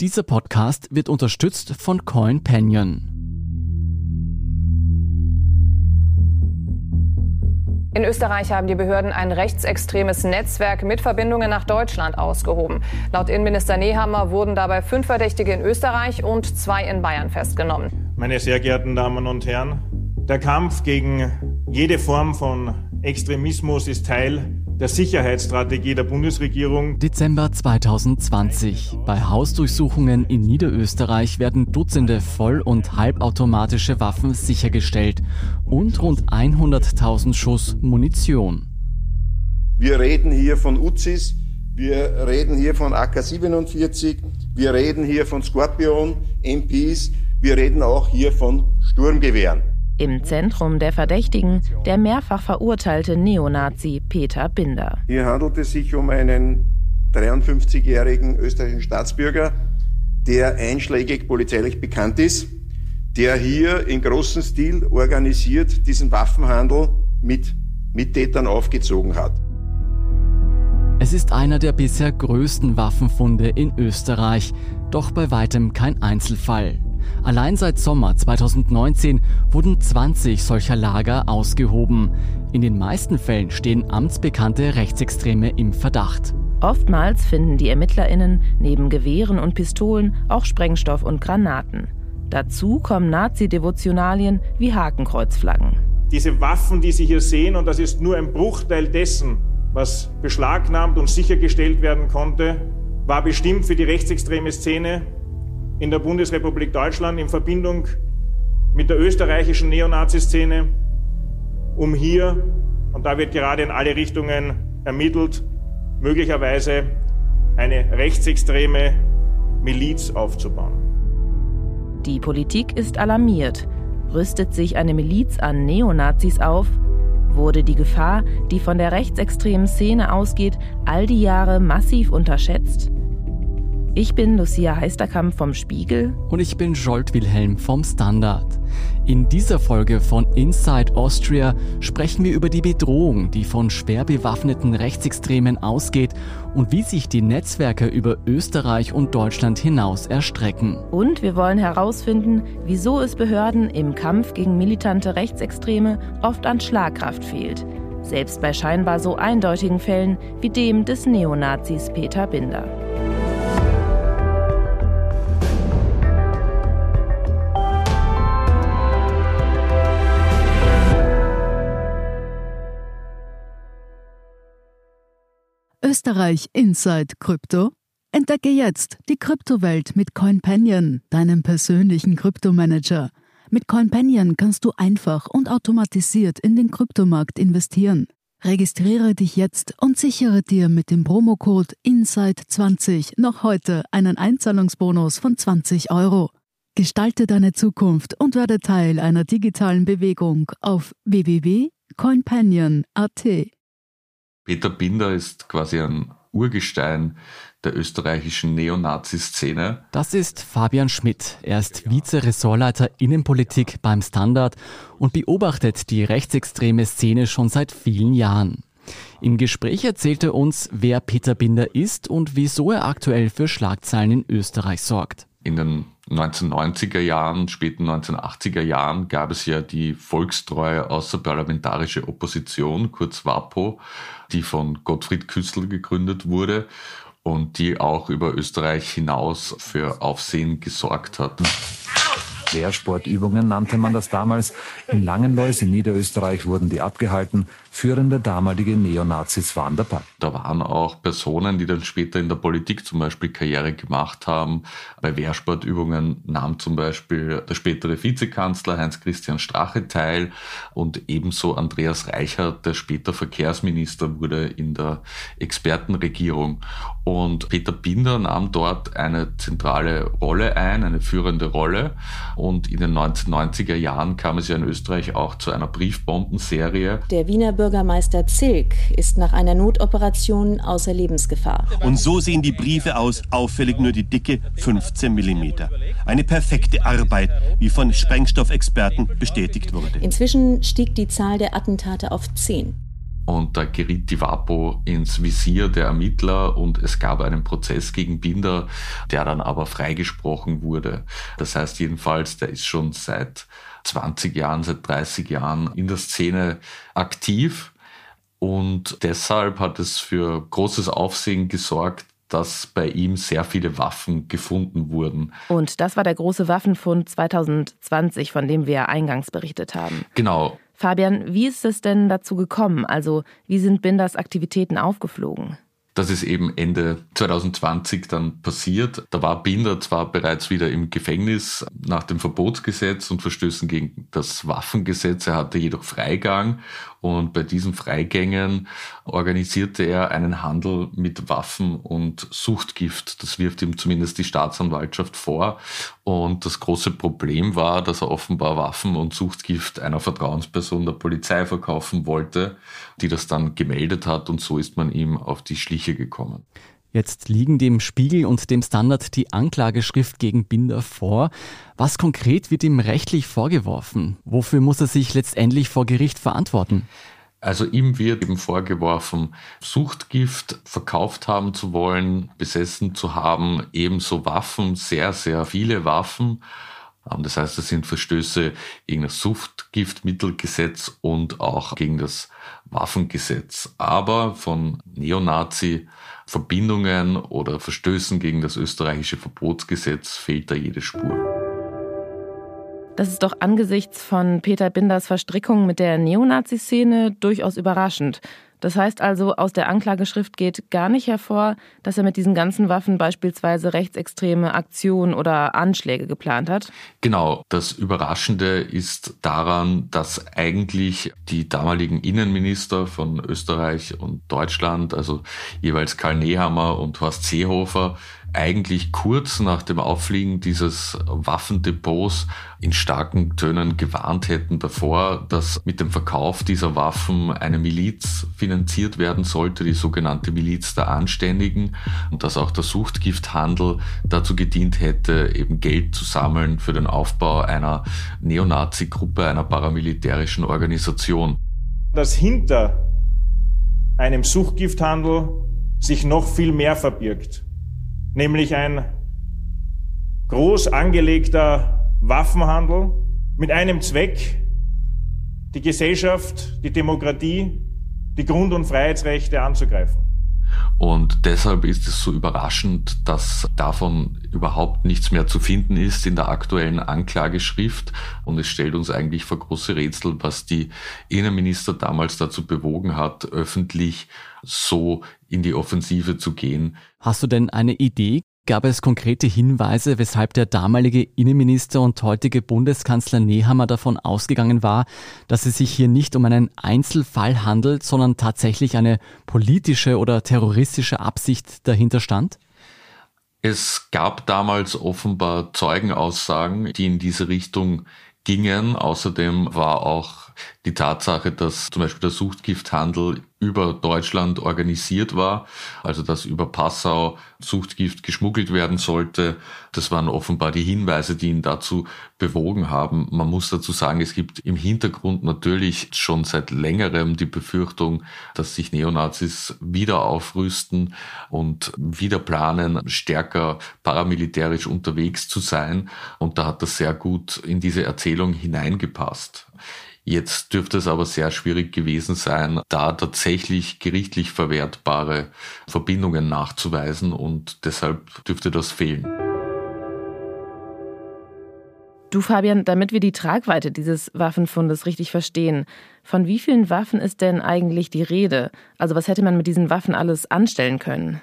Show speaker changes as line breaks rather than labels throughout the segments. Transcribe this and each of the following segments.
Dieser Podcast wird unterstützt von CoinPanion.
In Österreich haben die Behörden ein rechtsextremes Netzwerk mit Verbindungen nach Deutschland ausgehoben. Laut Innenminister Nehammer wurden dabei fünf Verdächtige in Österreich und zwei in Bayern festgenommen.
Meine sehr geehrten Damen und Herren, der Kampf gegen jede Form von Extremismus ist Teil der Sicherheitsstrategie der Bundesregierung.
Dezember 2020. Bei Hausdurchsuchungen in Niederösterreich werden Dutzende voll- und halbautomatische Waffen sichergestellt und rund 100.000 Schuss Munition.
Wir reden hier von Uzis, wir reden hier von AK-47, wir reden hier von Scorpion, MPs, wir reden auch hier von Sturmgewehren.
Im Zentrum der Verdächtigen der mehrfach verurteilte Neonazi Peter Binder.
Hier handelt es sich um einen 53-jährigen österreichischen Staatsbürger, der einschlägig polizeilich bekannt ist, der hier in großem Stil organisiert diesen Waffenhandel mit Mittätern aufgezogen hat.
Es ist einer der bisher größten Waffenfunde in Österreich, doch bei weitem kein Einzelfall. Allein seit Sommer 2019 wurden 20 solcher Lager ausgehoben. In den meisten Fällen stehen amtsbekannte Rechtsextreme im Verdacht.
Oftmals finden die ErmittlerInnen neben Gewehren und Pistolen auch Sprengstoff und Granaten. Dazu kommen Nazi-Devotionalien wie Hakenkreuzflaggen.
Diese Waffen, die Sie hier sehen, und das ist nur ein Bruchteil dessen, was beschlagnahmt und sichergestellt werden konnte, war bestimmt für die rechtsextreme Szene in der Bundesrepublik Deutschland in Verbindung mit der österreichischen Neonazi-Szene, um hier, und da wird gerade in alle Richtungen ermittelt, möglicherweise eine rechtsextreme Miliz aufzubauen.
Die Politik ist alarmiert. Rüstet sich eine Miliz an Neonazis auf? Wurde die Gefahr, die von der rechtsextremen Szene ausgeht, all die Jahre massiv unterschätzt? Ich bin Lucia Heisterkamp vom Spiegel.
Und ich bin Jolt Wilhelm vom Standard. In dieser Folge von Inside Austria sprechen wir über die Bedrohung, die von schwer bewaffneten Rechtsextremen ausgeht und wie sich die Netzwerke über Österreich und Deutschland hinaus erstrecken.
Und wir wollen herausfinden, wieso es Behörden im Kampf gegen militante Rechtsextreme oft an Schlagkraft fehlt. Selbst bei scheinbar so eindeutigen Fällen wie dem des Neonazis Peter Binder.
Österreich Inside Krypto? Entdecke jetzt die Kryptowelt mit CoinPanion, deinem persönlichen Kryptomanager. Mit CoinPanion kannst du einfach und automatisiert in den Kryptomarkt investieren. Registriere dich jetzt und sichere dir mit dem Promocode INSIDE20 noch heute einen Einzahlungsbonus von 20 Euro. Gestalte deine Zukunft und werde Teil einer digitalen Bewegung auf www.coinpanion.at.
Peter Binder ist quasi ein Urgestein der österreichischen Neonazi-Szene.
Das ist Fabian Schmidt. Er ist Vize-Ressortleiter Innenpolitik beim Standard und beobachtet die rechtsextreme Szene schon seit vielen Jahren. Im Gespräch erzählt er uns, wer Peter Binder ist und wieso er aktuell für Schlagzeilen in Österreich sorgt.
In den 1990er Jahren, späten 1980er Jahren gab es ja die volkstreue außerparlamentarische Opposition, kurz WAPO, die von Gottfried Küssel gegründet wurde und die auch über Österreich hinaus für Aufsehen gesorgt hat.
Wehrsportübungen nannte man das damals. In Langenlois in Niederösterreich wurden die abgehalten. Führende damalige Neonazis waren dabei.
Da waren auch Personen, die dann später in der Politik zum Beispiel Karriere gemacht haben. Bei Wehrsportübungen nahm zum Beispiel der spätere Vizekanzler Heinz-Christian Strache teil und ebenso Andreas Reichert, der später Verkehrsminister wurde in der Expertenregierung. Und Peter Binder nahm dort eine zentrale Rolle ein, eine führende Rolle. Und in den 1990er Jahren kam es ja in Österreich auch zu einer Briefbombenserie.
Der Wiener Bürgermeister Zilk ist nach einer Notoperation außer Lebensgefahr.
Und so sehen die Briefe aus, auffällig nur die Dicke 15 mm. Eine perfekte Arbeit, wie von Sprengstoffexperten bestätigt wurde.
Inzwischen stieg die Zahl der Attentate auf 10.
und da geriet die WAPO ins Visier der Ermittler und es gab einen Prozess gegen Binder, der dann aber freigesprochen wurde. Das heißt jedenfalls, der ist schon seit 20 Jahren, seit 30 Jahren in der Szene aktiv und deshalb hat es für großes Aufsehen gesorgt, dass bei ihm sehr viele Waffen gefunden wurden.
Und das war der große Waffenfund 2020, von dem wir eingangs berichtet haben.
Genau.
Fabian, wie ist es denn dazu gekommen? Also, wie sind Binders Aktivitäten aufgeflogen?
Das ist eben Ende 2020 dann passiert. Da war Binder zwar bereits wieder im Gefängnis nach dem Verbotsgesetz und Verstößen gegen das Waffengesetz. Er hatte jedoch Freigang und bei diesen Freigängen organisierte er einen Handel mit Waffen und Suchtgift. Das wirft ihm zumindest die Staatsanwaltschaft vor. Und das große Problem war, dass er offenbar Waffen und Suchtgift einer Vertrauensperson der Polizei verkaufen wollte, die das dann gemeldet hat. Und so ist man ihm auf die Schliche gekommen.
Jetzt liegen dem Spiegel und dem Standard die Anklageschrift gegen Binder vor. Was konkret wird ihm rechtlich vorgeworfen? Wofür muss er sich letztendlich vor Gericht verantworten?
Also ihm wird eben vorgeworfen, Suchtgift verkauft haben zu wollen, besessen zu haben, ebenso Waffen, sehr, sehr viele Waffen. Ähm, das heißt, das sind Verstöße gegen das Suchtgiftmittelgesetz und auch gegen das Waffengesetz. Aber von Neonazi-Verbindungen oder Verstößen gegen das österreichische Verbotsgesetz fehlt da jede Spur.
Das ist doch angesichts von Peter Binders Verstrickung mit der Neonazi-Szene durchaus überraschend. Das heißt also, aus der Anklageschrift geht gar nicht hervor, dass er mit diesen ganzen Waffen beispielsweise rechtsextreme Aktionen oder Anschläge geplant hat?
Genau. Das Überraschende ist daran, dass eigentlich die damaligen Innenminister von Österreich und Deutschland, also jeweils Karl Nehammer und Horst Seehofer, eigentlich kurz nach dem Auffliegen dieses Waffendepots in starken Tönen gewarnt hätten davor, dass mit dem Verkauf dieser Waffen eine Miliz finanziert werden sollte, die sogenannte Miliz der Anständigen, und dass auch der Suchtgifthandel dazu gedient hätte, eben Geld zu sammeln für den Aufbau einer Neonazi-Gruppe, einer paramilitärischen Organisation.
Dass hinter einem Suchtgifthandel sich noch viel mehr verbirgt nämlich ein groß angelegter Waffenhandel mit einem Zweck, die Gesellschaft, die Demokratie, die Grund- und Freiheitsrechte anzugreifen.
Und deshalb ist es so überraschend, dass davon überhaupt nichts mehr zu finden ist in der aktuellen Anklageschrift. Und es stellt uns eigentlich vor große Rätsel, was die Innenminister damals dazu bewogen hat, öffentlich so in die Offensive zu gehen.
Hast du denn eine Idee? Gab es konkrete Hinweise, weshalb der damalige Innenminister und heutige Bundeskanzler Nehammer davon ausgegangen war, dass es sich hier nicht um einen Einzelfall handelt, sondern tatsächlich eine politische oder terroristische Absicht dahinter stand?
Es gab damals offenbar Zeugenaussagen, die in diese Richtung gingen. Außerdem war auch die Tatsache, dass zum Beispiel der Suchtgifthandel über Deutschland organisiert war, also dass über Passau Suchtgift geschmuggelt werden sollte. Das waren offenbar die Hinweise, die ihn dazu bewogen haben. Man muss dazu sagen, es gibt im Hintergrund natürlich schon seit längerem die Befürchtung, dass sich Neonazis wieder aufrüsten und wieder planen, stärker paramilitärisch unterwegs zu sein. Und da hat das sehr gut in diese Erzählung hineingepasst. Jetzt dürfte es aber sehr schwierig gewesen sein, da tatsächlich gerichtlich verwertbare Verbindungen nachzuweisen und deshalb dürfte das fehlen.
Du Fabian, damit wir die Tragweite dieses Waffenfundes richtig verstehen, von wie vielen Waffen ist denn eigentlich die Rede? Also was hätte man mit diesen Waffen alles anstellen können?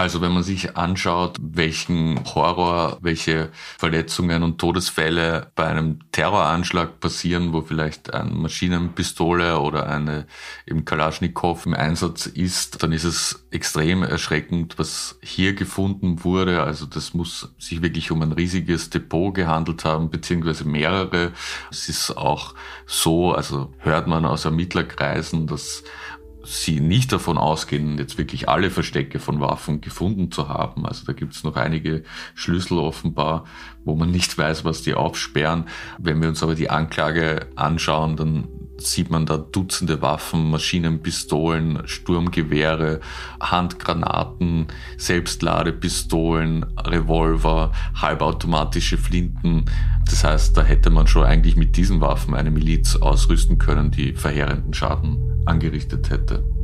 Also wenn man sich anschaut, welchen Horror, welche Verletzungen und Todesfälle bei einem Terroranschlag passieren, wo vielleicht eine Maschinenpistole oder eine im Kalaschnikow im Einsatz ist, dann ist es extrem erschreckend, was hier gefunden wurde. Also das muss sich wirklich um ein riesiges Depot gehandelt haben, beziehungsweise mehrere. Es ist auch so, also hört man aus Ermittlerkreisen, dass sie nicht davon ausgehen, jetzt wirklich alle Verstecke von Waffen gefunden zu haben. Also da gibt es noch einige Schlüssel offenbar, wo man nicht weiß, was die aufsperren. Wenn wir uns aber die Anklage anschauen, dann sieht man da Dutzende Waffen, Maschinenpistolen, Sturmgewehre, Handgranaten, Selbstladepistolen, Revolver, halbautomatische Flinten. Das heißt, da hätte man schon eigentlich mit diesen Waffen eine Miliz ausrüsten können, die verheerenden Schaden angerichtet hätte.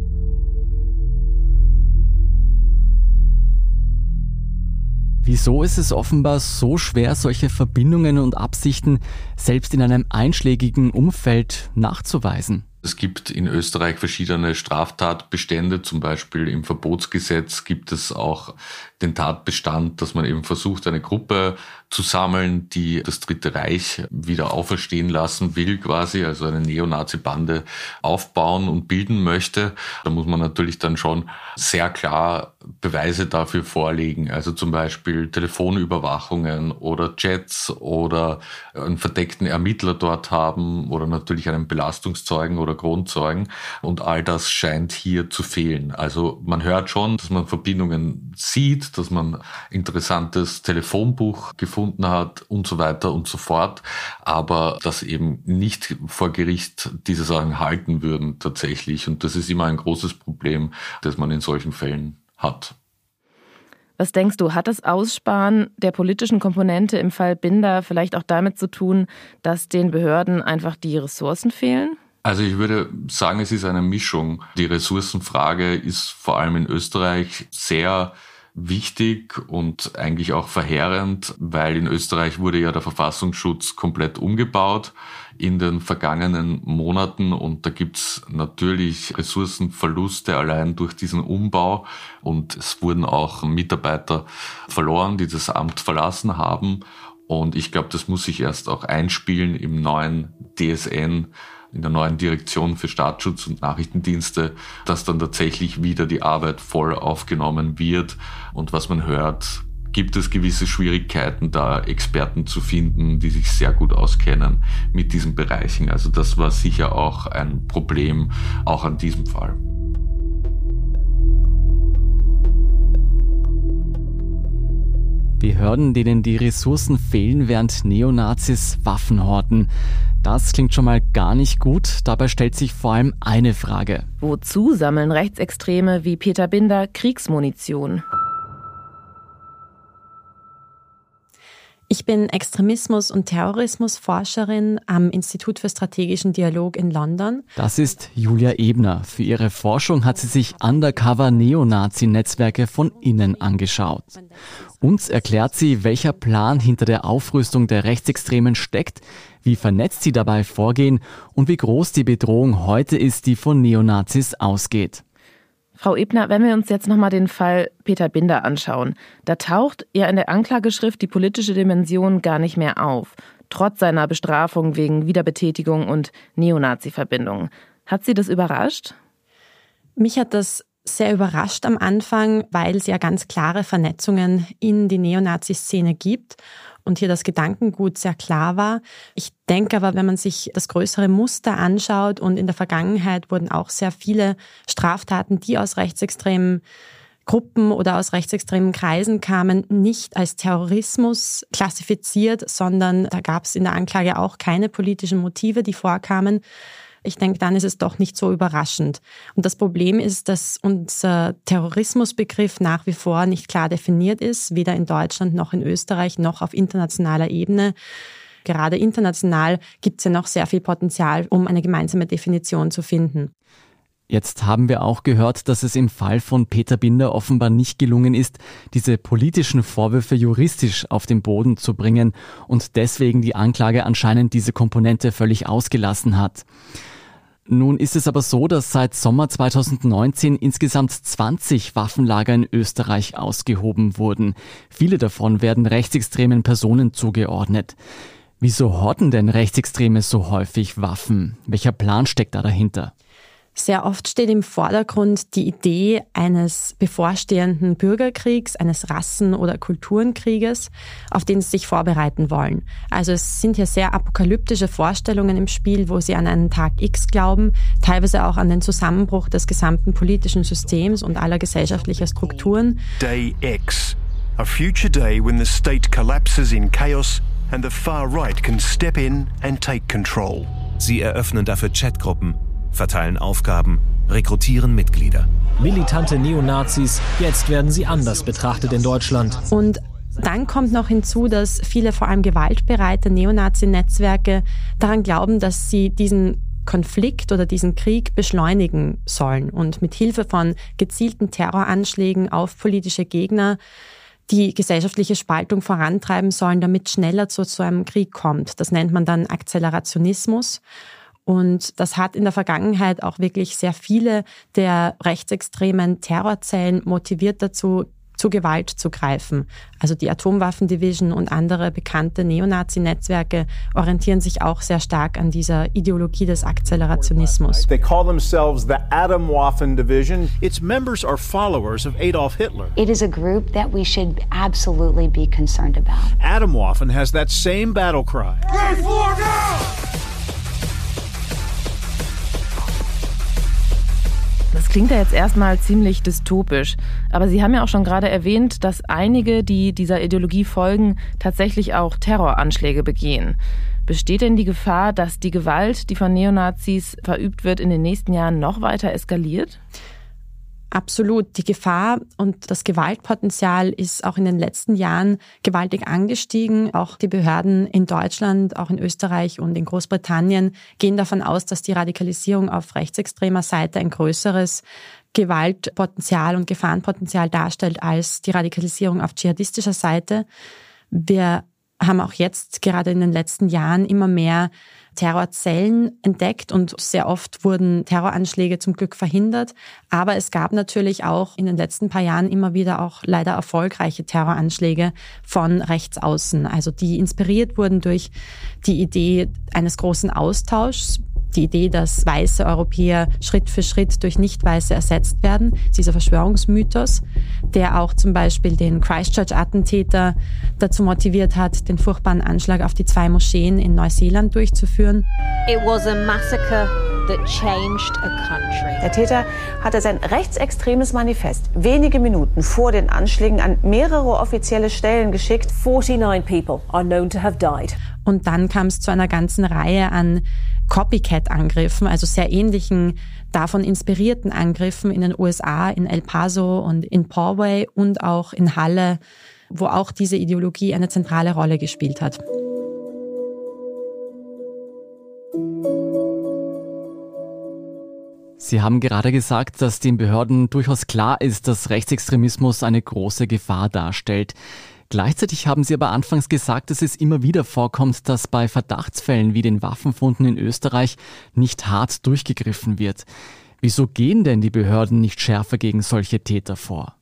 Wieso ist es offenbar so schwer, solche Verbindungen und Absichten selbst in einem einschlägigen Umfeld nachzuweisen?
Es gibt in Österreich verschiedene Straftatbestände, zum Beispiel im Verbotsgesetz gibt es auch den Tatbestand, dass man eben versucht, eine Gruppe zu sammeln, die das Dritte Reich wieder auferstehen lassen will, quasi, also eine Neonazi-Bande aufbauen und bilden möchte. Da muss man natürlich dann schon sehr klar Beweise dafür vorlegen, also zum Beispiel Telefonüberwachungen oder Chats oder einen verdeckten Ermittler dort haben oder natürlich einen Belastungszeugen oder Grundzeugen und all das scheint hier zu fehlen. Also man hört schon, dass man Verbindungen sieht, dass man interessantes Telefonbuch gefunden hat und so weiter und so fort, aber dass eben nicht vor Gericht diese Sachen halten würden tatsächlich. Und das ist immer ein großes Problem, das man in solchen Fällen hat.
Was denkst du, hat das Aussparen der politischen Komponente im Fall Binder vielleicht auch damit zu tun, dass den Behörden einfach die Ressourcen fehlen?
Also ich würde sagen, es ist eine Mischung. Die Ressourcenfrage ist vor allem in Österreich sehr wichtig und eigentlich auch verheerend, weil in Österreich wurde ja der Verfassungsschutz komplett umgebaut in den vergangenen Monaten und da gibt's natürlich Ressourcenverluste allein durch diesen Umbau und es wurden auch Mitarbeiter verloren, die das Amt verlassen haben und ich glaube, das muss sich erst auch einspielen im neuen DSN in der neuen Direktion für Staatsschutz und Nachrichtendienste, dass dann tatsächlich wieder die Arbeit voll aufgenommen wird. Und was man hört, gibt es gewisse Schwierigkeiten, da Experten zu finden, die sich sehr gut auskennen mit diesen Bereichen. Also das war sicher auch ein Problem, auch an diesem Fall.
Behörden, denen die Ressourcen fehlen, während Neonazis Waffen horten. Das klingt schon mal gar nicht gut. Dabei stellt sich vor allem eine Frage.
Wozu sammeln Rechtsextreme wie Peter Binder Kriegsmunition?
Ich bin Extremismus- und Terrorismusforscherin am Institut für strategischen Dialog in London.
Das ist Julia Ebner. Für ihre Forschung hat sie sich undercover Neonazi-Netzwerke von innen angeschaut. Uns erklärt sie, welcher Plan hinter der Aufrüstung der Rechtsextremen steckt, wie vernetzt sie dabei vorgehen und wie groß die Bedrohung heute ist, die von Neonazis ausgeht.
Frau Ebner, wenn wir uns jetzt nochmal den Fall Peter Binder anschauen, da taucht ja in der Anklageschrift die politische Dimension gar nicht mehr auf, trotz seiner Bestrafung wegen Wiederbetätigung und Neonazi-Verbindungen. Hat Sie das überrascht?
Mich hat das sehr überrascht am Anfang, weil es ja ganz klare Vernetzungen in die Neonazi-Szene gibt und hier das Gedankengut sehr klar war. Ich denke aber, wenn man sich das größere Muster anschaut und in der Vergangenheit wurden auch sehr viele Straftaten, die aus rechtsextremen Gruppen oder aus rechtsextremen Kreisen kamen, nicht als Terrorismus klassifiziert, sondern da gab es in der Anklage auch keine politischen Motive, die vorkamen. Ich denke, dann ist es doch nicht so überraschend. Und das Problem ist, dass unser Terrorismusbegriff nach wie vor nicht klar definiert ist, weder in Deutschland noch in Österreich noch auf internationaler Ebene. Gerade international gibt es ja noch sehr viel Potenzial, um eine gemeinsame Definition zu finden.
Jetzt haben wir auch gehört, dass es im Fall von Peter Binder offenbar nicht gelungen ist, diese politischen Vorwürfe juristisch auf den Boden zu bringen und deswegen die Anklage anscheinend diese Komponente völlig ausgelassen hat. Nun ist es aber so, dass seit Sommer 2019 insgesamt 20 Waffenlager in Österreich ausgehoben wurden. Viele davon werden rechtsextremen Personen zugeordnet. Wieso horten denn Rechtsextreme so häufig Waffen? Welcher Plan steckt da dahinter?
Sehr oft steht im Vordergrund die Idee eines bevorstehenden Bürgerkriegs, eines Rassen- oder Kulturenkrieges, auf den sie sich vorbereiten wollen. Also es sind hier sehr apokalyptische Vorstellungen im Spiel, wo sie an einen Tag X glauben, teilweise auch an den Zusammenbruch des gesamten politischen Systems und aller gesellschaftlicher Strukturen.
Day X, a future day when the state collapses in chaos and the far right can step in and take control.
Sie eröffnen dafür Chatgruppen, verteilen Aufgaben, rekrutieren Mitglieder.
Militante Neonazis, jetzt werden sie anders betrachtet in Deutschland.
Und dann kommt noch hinzu, dass viele vor allem gewaltbereite Neonazi-Netzwerke daran glauben, dass sie diesen Konflikt oder diesen Krieg beschleunigen sollen und mit Hilfe von gezielten Terroranschlägen auf politische Gegner die gesellschaftliche Spaltung vorantreiben sollen, damit schneller zu so einem Krieg kommt. Das nennt man dann Akzelerationismus. Und das hat in der Vergangenheit auch wirklich sehr viele der rechtsextremen Terrorzellen motiviert dazu, zu Gewalt zu greifen. Also die Atomwaffendivision und andere bekannte Neonazi-Netzwerke orientieren sich auch sehr stark an dieser Ideologie des Akzelerationismus.
They call themselves the Atomwaffen Division. Its members are followers of Adolf Hitler.
It is a group that we should absolutely be concerned about.
Atomwaffen has that same battle cry.
Das klingt ja jetzt erstmal ziemlich dystopisch. Aber Sie haben ja auch schon gerade erwähnt, dass einige, die dieser Ideologie folgen, tatsächlich auch Terroranschläge begehen. Besteht denn die Gefahr, dass die Gewalt, die von Neonazis verübt wird, in den nächsten Jahren noch weiter eskaliert?
Absolut. Die Gefahr und das Gewaltpotenzial ist auch in den letzten Jahren gewaltig angestiegen. Auch die Behörden in Deutschland, auch in Österreich und in Großbritannien gehen davon aus, dass die Radikalisierung auf rechtsextremer Seite ein größeres Gewaltpotenzial und Gefahrenpotenzial darstellt als die Radikalisierung auf dschihadistischer Seite. Wir haben auch jetzt gerade in den letzten Jahren immer mehr Terrorzellen entdeckt und sehr oft wurden Terroranschläge zum Glück verhindert. Aber es gab natürlich auch in den letzten paar Jahren immer wieder auch leider erfolgreiche Terroranschläge von rechts außen, also die inspiriert wurden durch die Idee eines großen Austauschs die Idee, dass weiße Europäer Schritt für Schritt durch Nicht-Weiße ersetzt werden, dieser Verschwörungsmythos, der auch zum Beispiel den Christchurch-Attentäter dazu motiviert hat, den furchtbaren Anschlag auf die zwei Moscheen in Neuseeland durchzuführen.
It was a massacre that changed a country.
Der Täter hatte sein rechtsextremes Manifest wenige Minuten vor den Anschlägen an mehrere offizielle Stellen geschickt.
49 people are known to have died.
Und dann kam es zu einer ganzen Reihe an Copycat-Angriffen, also sehr ähnlichen, davon inspirierten Angriffen in den USA, in El Paso und in Poway und auch in Halle, wo auch diese Ideologie eine zentrale Rolle gespielt hat.
Sie haben gerade gesagt, dass den Behörden durchaus klar ist, dass Rechtsextremismus eine große Gefahr darstellt. Gleichzeitig haben Sie aber anfangs gesagt, dass es immer wieder vorkommt, dass bei Verdachtsfällen wie den Waffenfunden in Österreich nicht hart durchgegriffen wird. Wieso gehen denn die Behörden nicht schärfer gegen solche Täter vor?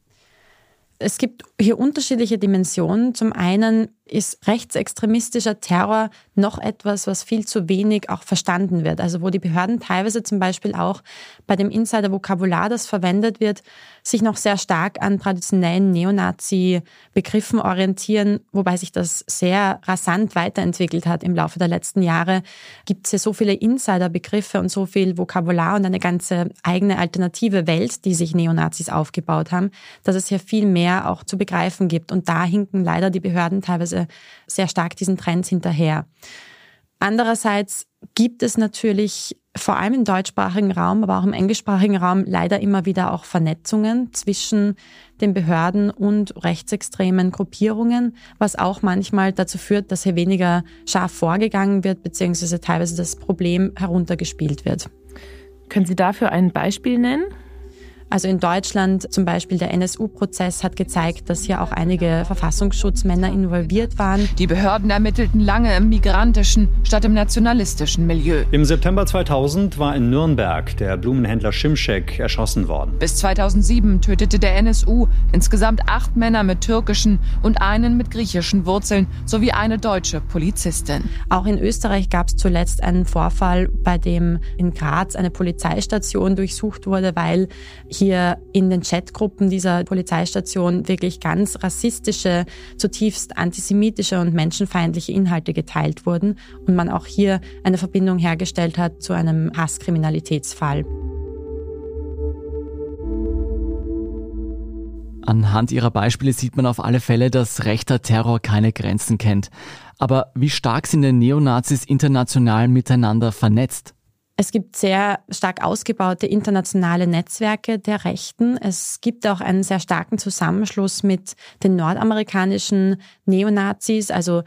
Es gibt hier unterschiedliche Dimensionen. Zum einen ist rechtsextremistischer Terror noch etwas, was viel zu wenig auch verstanden wird. Also wo die Behörden teilweise zum Beispiel auch bei dem Insider-Vokabular, das verwendet wird, sich noch sehr stark an traditionellen Neonazi-Begriffen orientieren, wobei sich das sehr rasant weiterentwickelt hat im Laufe der letzten Jahre. Gibt es hier so viele Insider-Begriffe und so viel Vokabular und eine ganze eigene alternative Welt, die sich Neonazis aufgebaut haben, dass es hier viel mehr auch zu begreifen gibt. Und da hinken leider die Behörden teilweise sehr stark diesen Trends hinterher. Andererseits gibt es natürlich vor allem im deutschsprachigen Raum, aber auch im englischsprachigen Raum leider immer wieder auch Vernetzungen zwischen den Behörden und rechtsextremen Gruppierungen, was auch manchmal dazu führt, dass hier weniger scharf vorgegangen wird, beziehungsweise teilweise das Problem heruntergespielt wird.
Können Sie dafür ein Beispiel nennen?
Also in Deutschland zum Beispiel der NSU-Prozess hat gezeigt, dass hier auch einige Verfassungsschutzmänner involviert waren.
Die Behörden ermittelten lange im migrantischen statt im nationalistischen Milieu.
Im September 2000 war in Nürnberg der Blumenhändler Schimschek erschossen worden.
Bis 2007 tötete der NSU insgesamt acht Männer mit türkischen und einen mit griechischen Wurzeln sowie eine deutsche Polizistin.
Auch in Österreich gab es zuletzt einen Vorfall, bei dem in Graz eine Polizeistation durchsucht wurde, weil hier in den Chatgruppen dieser Polizeistation wirklich ganz rassistische, zutiefst antisemitische und menschenfeindliche Inhalte geteilt wurden und man auch hier eine Verbindung hergestellt hat zu einem Hasskriminalitätsfall.
Anhand ihrer Beispiele sieht man auf alle Fälle, dass rechter Terror keine Grenzen kennt. Aber wie stark sind denn Neonazis international miteinander vernetzt?
Es gibt sehr stark ausgebaute internationale Netzwerke der Rechten. Es gibt auch einen sehr starken Zusammenschluss mit den nordamerikanischen Neonazis, also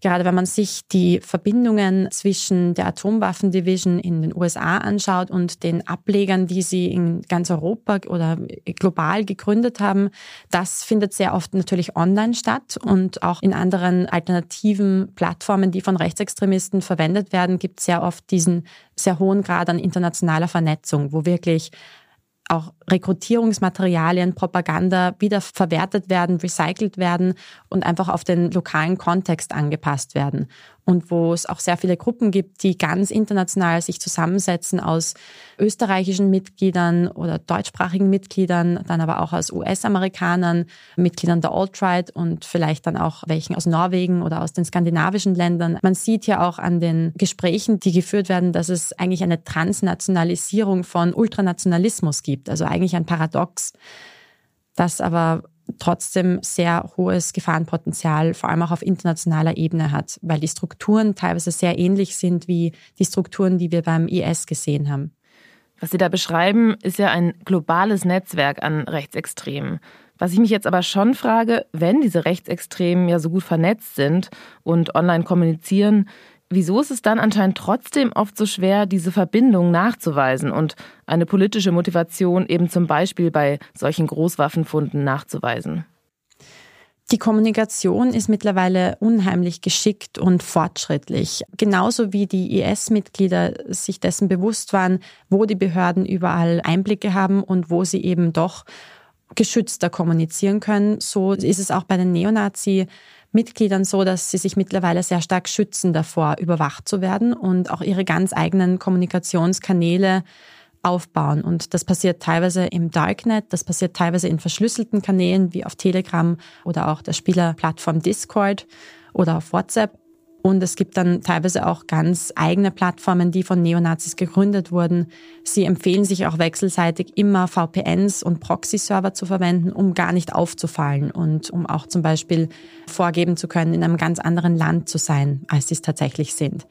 Gerade wenn man sich die Verbindungen zwischen der Atomwaffendivision in den USA anschaut und den Ablegern, die sie in ganz Europa oder global gegründet haben, das findet sehr oft natürlich online statt und auch in anderen alternativen Plattformen, die von Rechtsextremisten verwendet werden, gibt es sehr oft diesen sehr hohen Grad an internationaler Vernetzung, wo wirklich auch Rekrutierungsmaterialien, Propaganda wieder verwertet werden, recycelt werden und einfach auf den lokalen Kontext angepasst werden und wo es auch sehr viele Gruppen gibt, die ganz international sich zusammensetzen aus österreichischen Mitgliedern oder deutschsprachigen Mitgliedern, dann aber auch aus US-Amerikanern, Mitgliedern der Alt-Right und vielleicht dann auch welchen aus Norwegen oder aus den skandinavischen Ländern. Man sieht ja auch an den Gesprächen, die geführt werden, dass es eigentlich eine Transnationalisierung von Ultranationalismus gibt, also eigentlich ein Paradox, das aber trotzdem sehr hohes Gefahrenpotenzial, vor allem auch auf internationaler Ebene hat, weil die Strukturen teilweise sehr ähnlich sind wie die Strukturen, die wir beim IS gesehen haben.
Was Sie da beschreiben, ist ja ein globales Netzwerk an Rechtsextremen. Was ich mich jetzt aber schon frage, wenn diese Rechtsextremen ja so gut vernetzt sind und online kommunizieren, Wieso ist es dann anscheinend trotzdem oft so schwer, diese Verbindung nachzuweisen und eine politische Motivation eben zum Beispiel bei solchen Großwaffenfunden nachzuweisen?
Die Kommunikation ist mittlerweile unheimlich geschickt und fortschrittlich. Genauso wie die IS-Mitglieder sich dessen bewusst waren, wo die Behörden überall Einblicke haben und wo sie eben doch geschützter kommunizieren können, so ist es auch bei den Neonazi Mitgliedern so, dass sie sich mittlerweile sehr stark schützen davor, überwacht zu werden und auch ihre ganz eigenen Kommunikationskanäle aufbauen. Und das passiert teilweise im Darknet, das passiert teilweise in verschlüsselten Kanälen wie auf Telegram oder auch der Spielerplattform Discord oder auf WhatsApp. Und es gibt dann teilweise auch ganz eigene Plattformen, die von Neonazis gegründet wurden. Sie empfehlen sich auch wechselseitig immer VPNs und Proxy-Server zu verwenden, um gar nicht aufzufallen und um auch zum Beispiel vorgeben zu können, in einem ganz anderen Land zu sein, als sie es tatsächlich sind.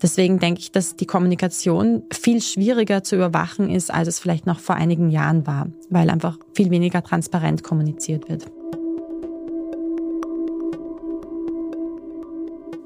Deswegen denke ich, dass die Kommunikation viel schwieriger zu überwachen ist, als es vielleicht noch vor einigen Jahren war, weil einfach viel weniger transparent kommuniziert wird.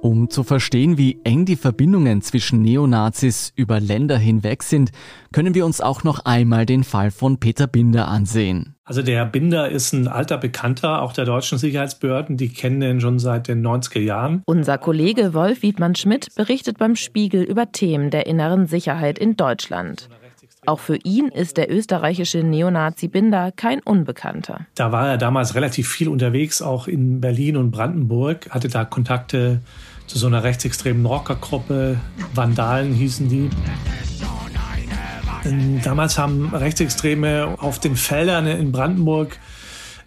Um zu verstehen, wie eng die Verbindungen zwischen Neonazis über Länder hinweg sind, können wir uns auch noch einmal den Fall von Peter Binder ansehen.
Also der Binder ist ein alter Bekannter auch der deutschen Sicherheitsbehörden, die kennen ihn schon seit den 90er Jahren.
Unser Kollege Wolf Wiedmann-Schmidt berichtet beim Spiegel über Themen der inneren Sicherheit in Deutschland. Auch für ihn ist der österreichische Neonazi Binder kein Unbekannter.
Da war er damals relativ viel unterwegs, auch in Berlin und Brandenburg, hatte da Kontakte zu so einer rechtsextremen Rockergruppe. Vandalen hießen die. Damals haben Rechtsextreme auf den Feldern in Brandenburg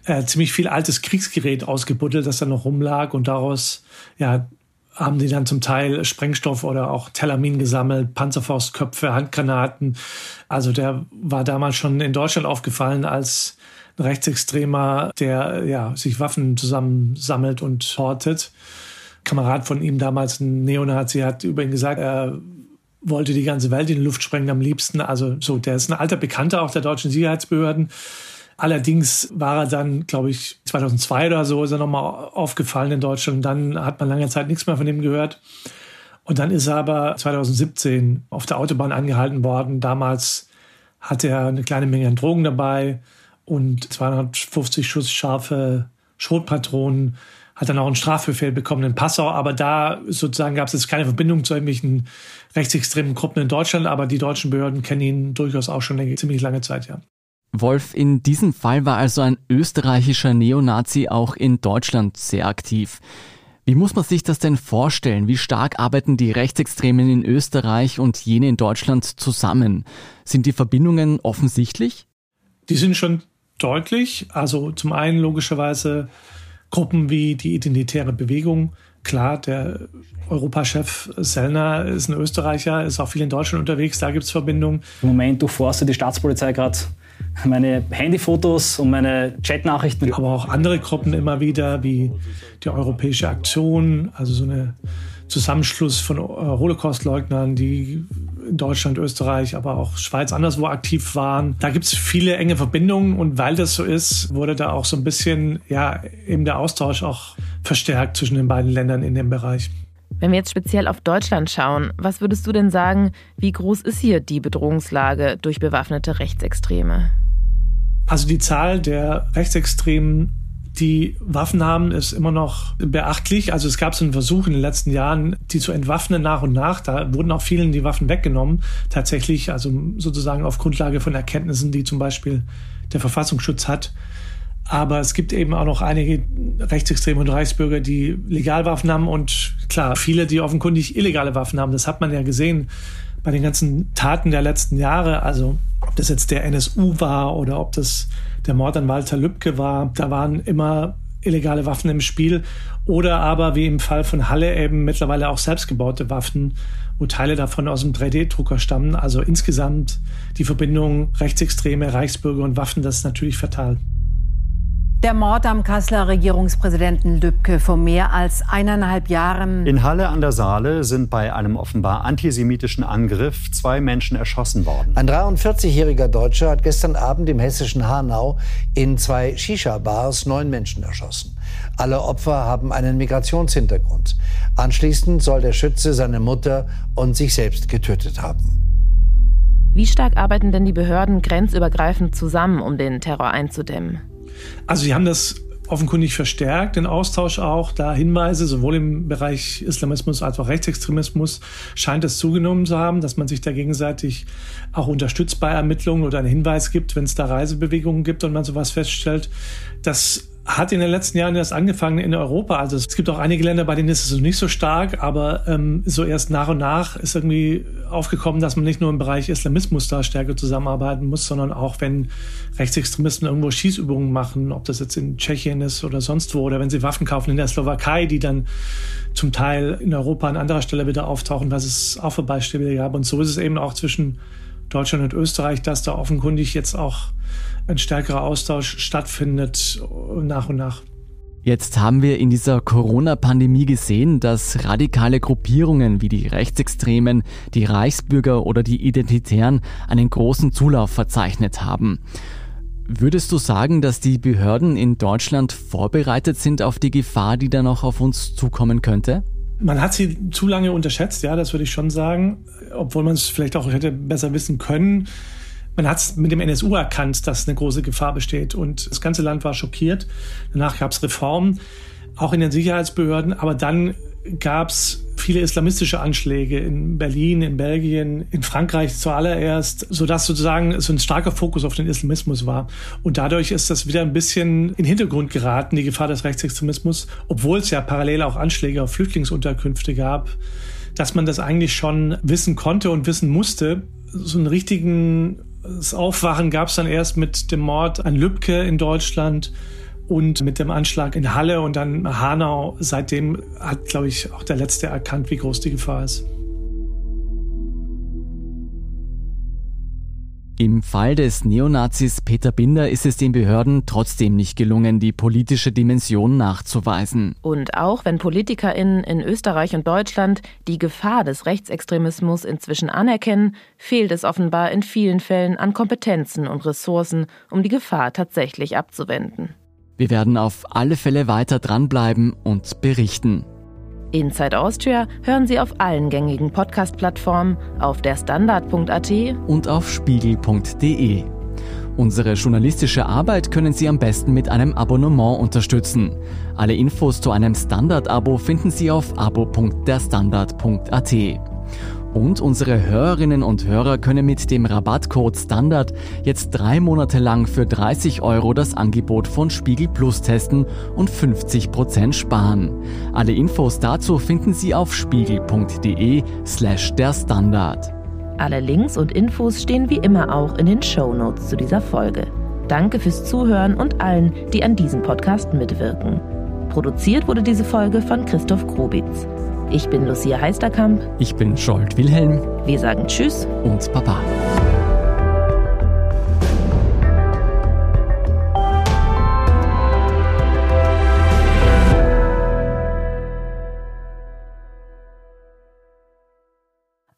äh, ziemlich viel altes Kriegsgerät ausgebuddelt, das da noch rumlag und daraus ja, haben die dann zum Teil Sprengstoff oder auch Telamin gesammelt, Panzerfaustköpfe, Handgranaten. Also der war damals schon in Deutschland aufgefallen als ein Rechtsextremer, der ja, sich Waffen zusammensammelt und hortet. Kamerad von ihm damals, ein Neonazi, hat über ihn gesagt, er wollte die ganze Welt in die Luft sprengen am liebsten. Also so, der ist ein alter Bekannter auch der deutschen Sicherheitsbehörden. Allerdings war er dann, glaube ich, 2002 oder so, ist er nochmal aufgefallen in Deutschland. Dann hat man lange Zeit nichts mehr von ihm gehört. Und dann ist er aber 2017 auf der Autobahn angehalten worden. Damals hatte er eine kleine Menge an Drogen dabei und 250 Schuss scharfe Schrotpatronen hat dann auch einen Strafbefehl bekommen in Passau. Aber da sozusagen gab es jetzt keine Verbindung zu irgendwelchen rechtsextremen Gruppen in Deutschland. Aber die deutschen Behörden kennen ihn durchaus auch schon eine ziemlich lange Zeit, ja.
Wolf, in diesem Fall war also ein österreichischer Neonazi auch in Deutschland sehr aktiv. Wie muss man sich das denn vorstellen? Wie stark arbeiten die Rechtsextremen in Österreich und jene in Deutschland zusammen? Sind die Verbindungen offensichtlich?
Die sind schon deutlich. Also zum einen logischerweise Gruppen wie die Identitäre Bewegung. Klar, der Europachef Sellner ist ein Österreicher, ist auch viel in Deutschland unterwegs, da gibt es Verbindungen.
Im Moment durchforstet die Staatspolizei gerade
meine Handyfotos und meine Chatnachrichten.
Aber auch andere Gruppen immer wieder, wie die Europäische Aktion, also so eine Zusammenschluss von Holocaust-Leugnern, die in Deutschland, Österreich, aber auch Schweiz anderswo aktiv waren. Da gibt es viele enge Verbindungen und weil das so ist, wurde da auch so ein bisschen, ja, eben der Austausch auch verstärkt zwischen den beiden Ländern in dem Bereich.
Wenn wir jetzt speziell auf Deutschland schauen, was würdest du denn sagen, wie groß ist hier die Bedrohungslage durch bewaffnete Rechtsextreme?
Also die Zahl der Rechtsextremen, die Waffen haben, ist immer noch beachtlich. Also es gab so einen Versuch in den letzten Jahren, die zu entwaffnen nach und nach. Da wurden auch vielen die Waffen weggenommen. Tatsächlich, also sozusagen auf Grundlage von Erkenntnissen, die zum Beispiel der Verfassungsschutz hat. Aber es gibt eben auch noch einige Rechtsextreme und Reichsbürger, die Legalwaffen haben und klar, viele, die offenkundig illegale Waffen haben. Das hat man ja gesehen bei den ganzen Taten der letzten Jahre. Also ob das jetzt der NSU war oder ob das der Mord an Walter Lübcke war, da waren immer illegale Waffen im Spiel oder aber wie im Fall von Halle eben mittlerweile auch selbstgebaute Waffen, wo Teile davon aus dem 3D-Drucker stammen. Also insgesamt die Verbindung Rechtsextreme, Reichsbürger und Waffen, das ist natürlich fatal.
Der Mord am Kasseler Regierungspräsidenten Lübcke vor mehr als eineinhalb Jahren.
In Halle an der Saale sind bei einem offenbar antisemitischen Angriff zwei Menschen erschossen worden.
Ein 43-jähriger Deutscher hat gestern Abend im hessischen Hanau in zwei Shisha-Bars neun Menschen erschossen. Alle Opfer haben einen Migrationshintergrund. Anschließend soll der Schütze seine Mutter und sich selbst getötet haben.
Wie stark arbeiten denn die Behörden grenzübergreifend zusammen, um den Terror einzudämmen?
Also sie haben das offenkundig verstärkt, den Austausch auch, da Hinweise sowohl im Bereich Islamismus als auch Rechtsextremismus scheint es zugenommen zu haben, dass man sich da gegenseitig auch unterstützt bei Ermittlungen oder einen Hinweis gibt, wenn es da Reisebewegungen gibt und man sowas feststellt. Das hat in den letzten Jahren erst angefangen in Europa. Also es gibt auch einige Länder, bei denen ist es nicht so stark, aber ähm, so erst nach und nach ist irgendwie aufgekommen, dass man nicht nur im Bereich Islamismus da stärker zusammenarbeiten muss, sondern auch wenn Rechtsextremisten irgendwo Schießübungen machen, ob das jetzt in Tschechien ist oder sonst wo, oder wenn sie Waffen kaufen in der Slowakei, die dann zum Teil in Europa an anderer Stelle wieder auftauchen, was es auch für Beispiele gab. Und so ist es eben auch zwischen Deutschland und Österreich, dass da offenkundig jetzt auch ein stärkerer Austausch stattfindet nach und nach.
Jetzt haben wir in dieser Corona-Pandemie gesehen, dass radikale Gruppierungen wie die Rechtsextremen, die Reichsbürger oder die Identitären einen großen Zulauf verzeichnet haben. Würdest du sagen, dass die Behörden in Deutschland vorbereitet sind auf die Gefahr, die da noch auf uns zukommen könnte?
Man hat sie zu lange unterschätzt, ja, das würde ich schon sagen, obwohl man es vielleicht auch hätte besser wissen können. Man hat es mit dem NSU erkannt, dass eine große Gefahr besteht und das ganze Land war schockiert. Danach gab es Reformen, auch in den Sicherheitsbehörden, aber dann gab es viele islamistische Anschläge in Berlin, in Belgien, in Frankreich zuallererst, sodass sozusagen so ein starker Fokus auf den Islamismus war. Und dadurch ist das wieder ein bisschen in Hintergrund geraten, die Gefahr des Rechtsextremismus, obwohl es ja parallel auch Anschläge auf Flüchtlingsunterkünfte gab, dass man das eigentlich schon wissen konnte und wissen musste. So einen richtigen das Aufwachen gab es dann erst mit dem Mord an Lübcke in Deutschland und mit dem Anschlag in Halle und dann Hanau. Seitdem hat, glaube ich, auch der Letzte erkannt, wie groß die Gefahr ist.
Im Fall des Neonazis Peter Binder ist es den Behörden trotzdem nicht gelungen, die politische Dimension nachzuweisen.
Und auch wenn PolitikerInnen in Österreich und Deutschland die Gefahr des Rechtsextremismus inzwischen anerkennen, fehlt es offenbar in vielen Fällen an Kompetenzen und Ressourcen, um die Gefahr tatsächlich abzuwenden.
Wir werden auf alle Fälle weiter dranbleiben und berichten.
Inside Austria hören Sie auf allen gängigen Podcast-Plattformen, auf der Standard.at
und auf spiegel.de. Unsere journalistische Arbeit können Sie am besten mit einem Abonnement unterstützen. Alle Infos zu einem Standard-Abo finden Sie auf abo.derstandard.at. Und unsere Hörerinnen und Hörer können mit dem Rabattcode Standard jetzt drei Monate lang für 30 Euro das Angebot von Spiegel Plus testen und 50 Prozent sparen. Alle Infos dazu finden Sie auf spiegel.de slash der Standard.
Alle Links und Infos stehen wie immer auch in den Show Notes zu dieser Folge. Danke fürs Zuhören und allen, die an diesem Podcast mitwirken. Produziert wurde diese Folge von Christoph Grobitz. Ich bin Lucia Heisterkamp.
Ich bin Scholt Wilhelm.
Wir sagen Tschüss
und Baba.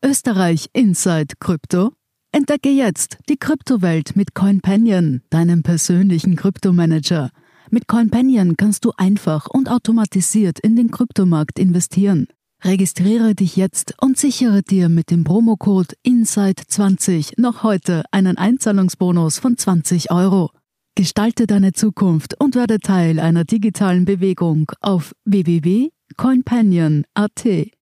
Österreich Inside Krypto? Entdecke jetzt die Kryptowelt mit CoinPanion, deinem persönlichen Kryptomanager. Mit CoinPanion kannst du einfach und automatisiert in den Kryptomarkt investieren. Registriere dich jetzt und sichere dir mit dem Promocode INSIDE20 noch heute einen Einzahlungsbonus von 20 Euro. Gestalte deine Zukunft und werde Teil einer digitalen Bewegung auf www.coinpanion.at.